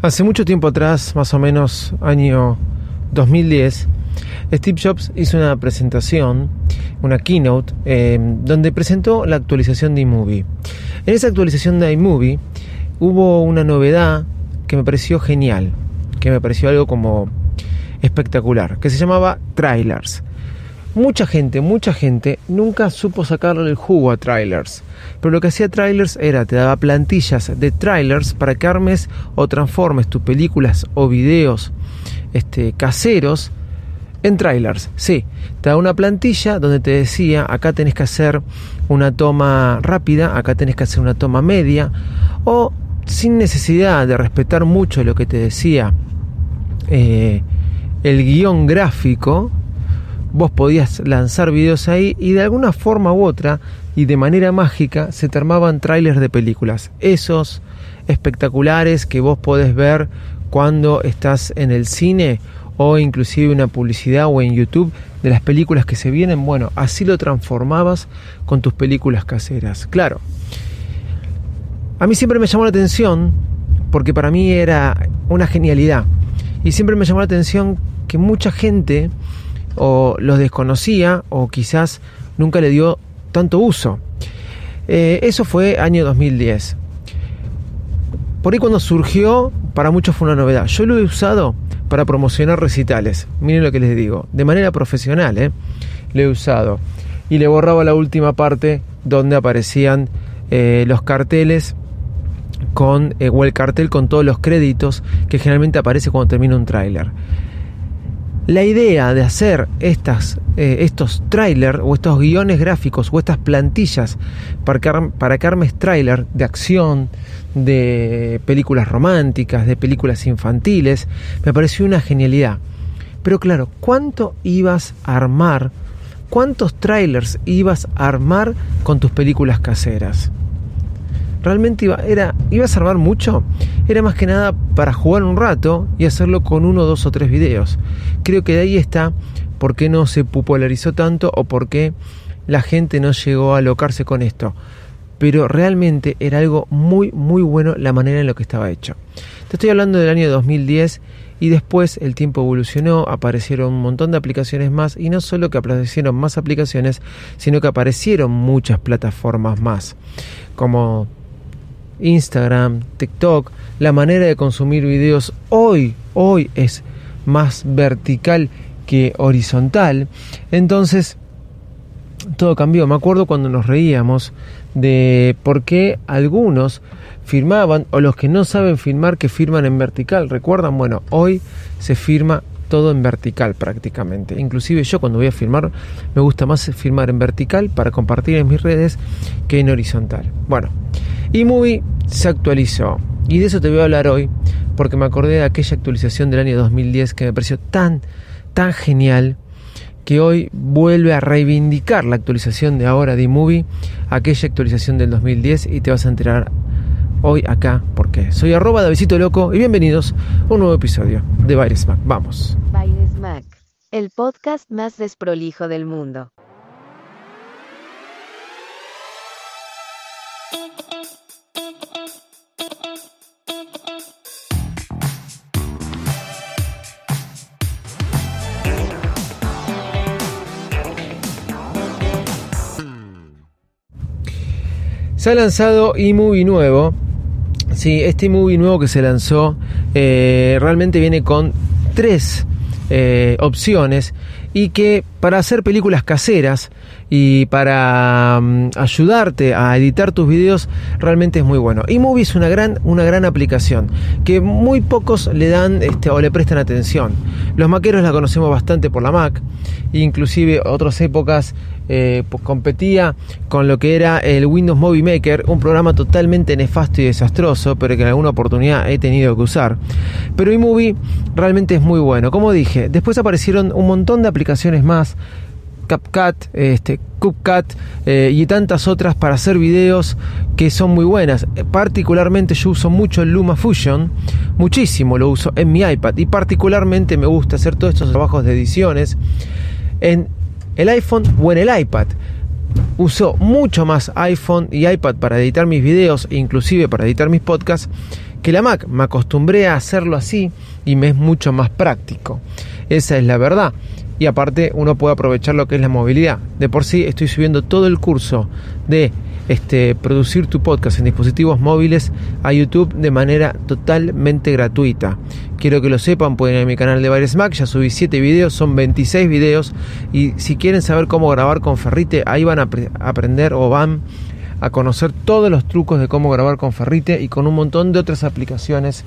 Hace mucho tiempo atrás, más o menos año 2010, Steve Jobs hizo una presentación, una keynote, eh, donde presentó la actualización de iMovie. En esa actualización de iMovie hubo una novedad que me pareció genial, que me pareció algo como espectacular, que se llamaba trailers. Mucha gente, mucha gente nunca supo sacarle el jugo a trailers. Pero lo que hacía trailers era, te daba plantillas de trailers para que armes o transformes tus películas o videos este, caseros en trailers. Sí, te da una plantilla donde te decía, acá tenés que hacer una toma rápida, acá tenés que hacer una toma media, o sin necesidad de respetar mucho lo que te decía eh, el guion gráfico, vos podías lanzar videos ahí y de alguna forma u otra y de manera mágica se te armaban trailers de películas. Esos espectaculares que vos podés ver cuando estás en el cine o inclusive una publicidad o en YouTube de las películas que se vienen. Bueno, así lo transformabas con tus películas caseras. Claro. A mí siempre me llamó la atención porque para mí era una genialidad. Y siempre me llamó la atención que mucha gente o los desconocía o quizás nunca le dio tanto uso. Eh, eso fue año 2010. Por ahí cuando surgió, para muchos fue una novedad. Yo lo he usado para promocionar recitales. Miren lo que les digo. De manera profesional, ¿eh? Lo he usado. Y le borraba la última parte donde aparecían eh, los carteles con, o el cartel con todos los créditos que generalmente aparece cuando termina un tráiler. La idea de hacer eh, estos trailers o estos guiones gráficos o estas plantillas para para que armes trailer de acción, de películas románticas, de películas infantiles, me pareció una genialidad. Pero claro, ¿cuánto ibas a armar? ¿Cuántos trailers ibas a armar con tus películas caseras? Realmente iba, era, ibas a armar mucho, era más que nada para jugar un rato y hacerlo con uno, dos o tres videos. Creo que de ahí está por qué no se popularizó tanto o por qué la gente no llegó a alocarse con esto. Pero realmente era algo muy, muy bueno la manera en lo que estaba hecho. Te estoy hablando del año 2010 y después el tiempo evolucionó, aparecieron un montón de aplicaciones más y no solo que aparecieron más aplicaciones, sino que aparecieron muchas plataformas más, como Instagram, TikTok, la manera de consumir videos hoy, hoy es más vertical que horizontal. Entonces, todo cambió. Me acuerdo cuando nos reíamos de por qué algunos firmaban o los que no saben firmar que firman en vertical. ¿Recuerdan? Bueno, hoy se firma todo en vertical prácticamente. Inclusive yo cuando voy a firmar me gusta más firmar en vertical para compartir en mis redes que en horizontal. Bueno, eMovie se actualizó y de eso te voy a hablar hoy porque me acordé de aquella actualización del año 2010 que me pareció tan, tan genial que hoy vuelve a reivindicar la actualización de ahora de eMovie, aquella actualización del 2010 y te vas a enterar hoy acá porque soy arroba Davidito Loco y bienvenidos a un nuevo episodio de Baires Mac. Vamos. Baires Mac, el podcast más desprolijo del mundo. Se ha lanzado eMovie nuevo. Sí, este movie nuevo que se lanzó eh, realmente viene con tres eh, opciones y que para hacer películas caseras y para mm, ayudarte a editar tus videos realmente es muy bueno. iMovie es una gran, una gran aplicación que muy pocos le dan este, o le prestan atención. Los maqueros la conocemos bastante por la Mac, inclusive otras épocas eh, pues competía con lo que era el Windows Movie Maker, un programa totalmente nefasto y desastroso, pero que en alguna oportunidad he tenido que usar. Pero iMovie realmente es muy bueno. Como dije, después aparecieron un montón de aplicaciones más. CapCut, este, eh, y tantas otras para hacer videos que son muy buenas. Particularmente yo uso mucho el LumaFusion, muchísimo lo uso en mi iPad y particularmente me gusta hacer todos estos trabajos de ediciones en el iPhone o en el iPad. Uso mucho más iPhone y iPad para editar mis videos, inclusive para editar mis podcasts, que la Mac. Me acostumbré a hacerlo así y me es mucho más práctico. Esa es la verdad. Y aparte uno puede aprovechar lo que es la movilidad. De por sí estoy subiendo todo el curso de este, producir tu podcast en dispositivos móviles a YouTube de manera totalmente gratuita. Quiero que lo sepan, pueden ir a mi canal de Bares Mac, ya subí 7 videos, son 26 videos y si quieren saber cómo grabar con Ferrite, ahí van a aprender o van a conocer todos los trucos de cómo grabar con Ferrite y con un montón de otras aplicaciones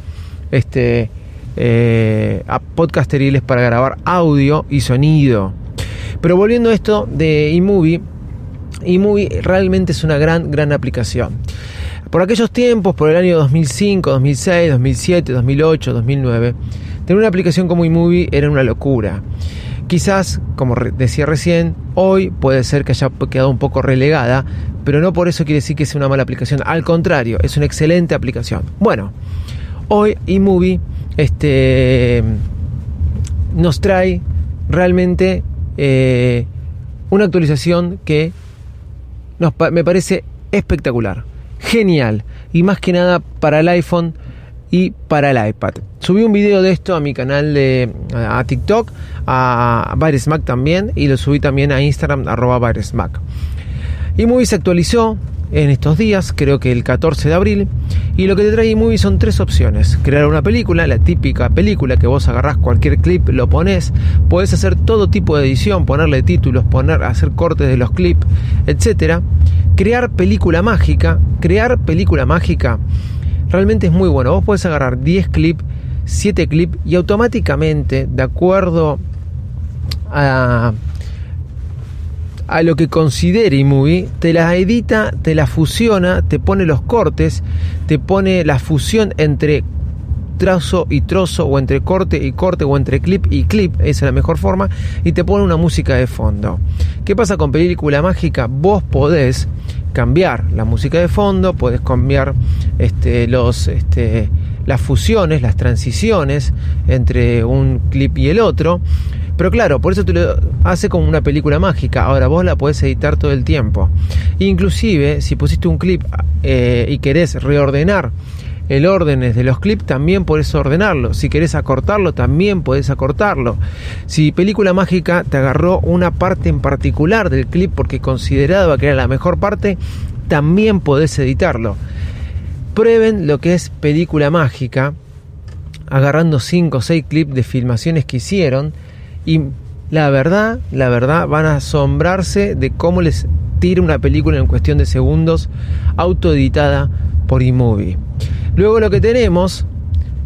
este, eh, podcasteriles para grabar audio y sonido. Pero volviendo a esto de eMovie, eMovie realmente es una gran, gran aplicación. Por aquellos tiempos, por el año 2005, 2006, 2007, 2008, 2009, tener una aplicación como eMovie era una locura. Quizás, como decía recién, hoy puede ser que haya quedado un poco relegada, pero no por eso quiere decir que sea una mala aplicación. Al contrario, es una excelente aplicación. Bueno, hoy eMovie este, nos trae realmente eh, una actualización que me parece espectacular, genial y más que nada para el iPhone y para el iPad. Subí un video de esto a mi canal de a TikTok, a Mac también y lo subí también a Instagram arroba Y Movie se actualizó en estos días, creo que el 14 de abril, y lo que te trae iMovie son tres opciones. Crear una película, la típica película que vos agarrás cualquier clip, lo pones, puedes hacer todo tipo de edición, ponerle títulos, poner, hacer cortes de los clips, etcétera. Crear película mágica, crear película mágica realmente es muy bueno. Vos puedes agarrar 10 clips, 7 clips y automáticamente, de acuerdo a a lo que considere iMovie, te la edita, te la fusiona, te pone los cortes, te pone la fusión entre trazo y trozo o entre corte y corte o entre clip y clip, esa es la mejor forma, y te pone una música de fondo. ¿Qué pasa con película mágica? Vos podés cambiar la música de fondo, podés cambiar este, los, este, las fusiones, las transiciones entre un clip y el otro. Pero claro, por eso te lo hace como una película mágica. Ahora vos la podés editar todo el tiempo. Inclusive, si pusiste un clip eh, y querés reordenar el orden de los clips, también podés ordenarlo. Si querés acortarlo, también podés acortarlo. Si película mágica te agarró una parte en particular del clip porque consideraba que era la mejor parte, también podés editarlo. Prueben lo que es película mágica, agarrando 5 o 6 clips de filmaciones que hicieron y la verdad, la verdad, van a asombrarse de cómo les tira una película en cuestión de segundos autoeditada por eMovie. Luego lo que tenemos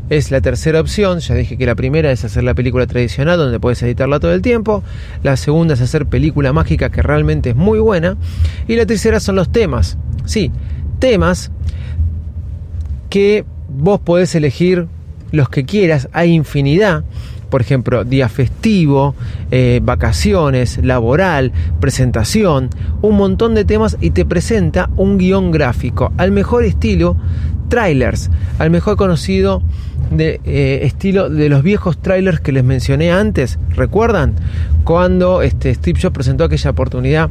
es la tercera opción, ya dije que la primera es hacer la película tradicional donde puedes editarla todo el tiempo, la segunda es hacer película mágica que realmente es muy buena. Y la tercera son los temas. Sí, temas que vos podés elegir los que quieras, hay infinidad. Por ejemplo, día festivo, eh, vacaciones, laboral, presentación, un montón de temas y te presenta un guion gráfico al mejor estilo trailers, al mejor conocido de eh, estilo de los viejos trailers que les mencioné antes. ¿Recuerdan? Cuando este, Steve Jobs presentó aquella oportunidad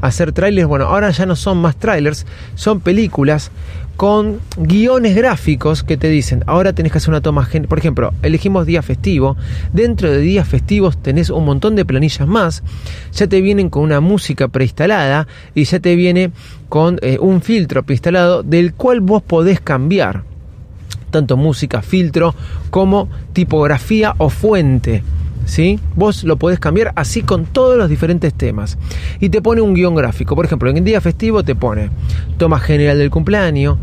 hacer trailers. Bueno, ahora ya no son más trailers, son películas con guiones gráficos que te dicen, ahora tenés que hacer una toma, por ejemplo, elegimos día festivo, dentro de días festivos tenés un montón de planillas más, ya te vienen con una música preinstalada y ya te viene con eh, un filtro preinstalado del cual vos podés cambiar tanto música, filtro como tipografía o fuente. ¿sí? Vos lo podés cambiar así con todos los diferentes temas. Y te pone un guion gráfico. Por ejemplo, en el día festivo te pone toma general del cumpleaños,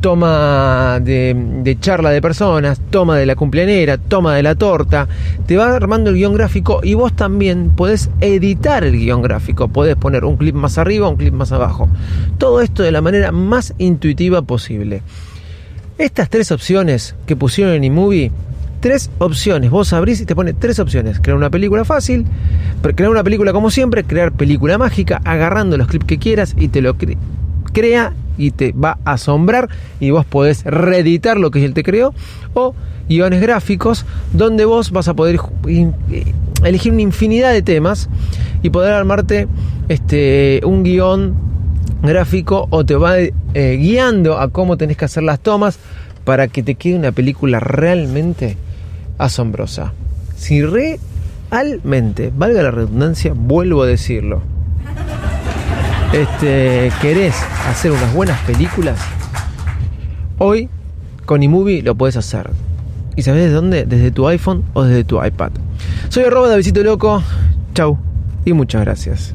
toma de, charla de personas, toma de la cumpleañera, toma de la torta. Te va armando el guion gráfico y vos también podés editar el guion gráfico. Podés poner un clip más arriba, un clip más abajo. Todo esto de la manera más intuitiva posible. Estas tres opciones que pusieron en eMovie tres opciones. Vos abrís y te pone tres opciones. Crear una película fácil, crear una película como siempre, crear película mágica, agarrando los clips que quieras y te lo crea y te va a asombrar y vos podés reeditar lo que él te creó o guiones gráficos donde vos vas a poder elegir una infinidad de temas y poder armarte este un guion gráfico o te va eh, guiando a cómo tenés que hacer las tomas para que te quede una película realmente asombrosa. Si realmente, valga la redundancia, vuelvo a decirlo, este, querés hacer unas buenas películas, hoy con iMovie lo puedes hacer. ¿Y sabes de dónde? Desde tu iPhone o desde tu iPad. Soy arroba Davidito Loco. Chau y muchas gracias.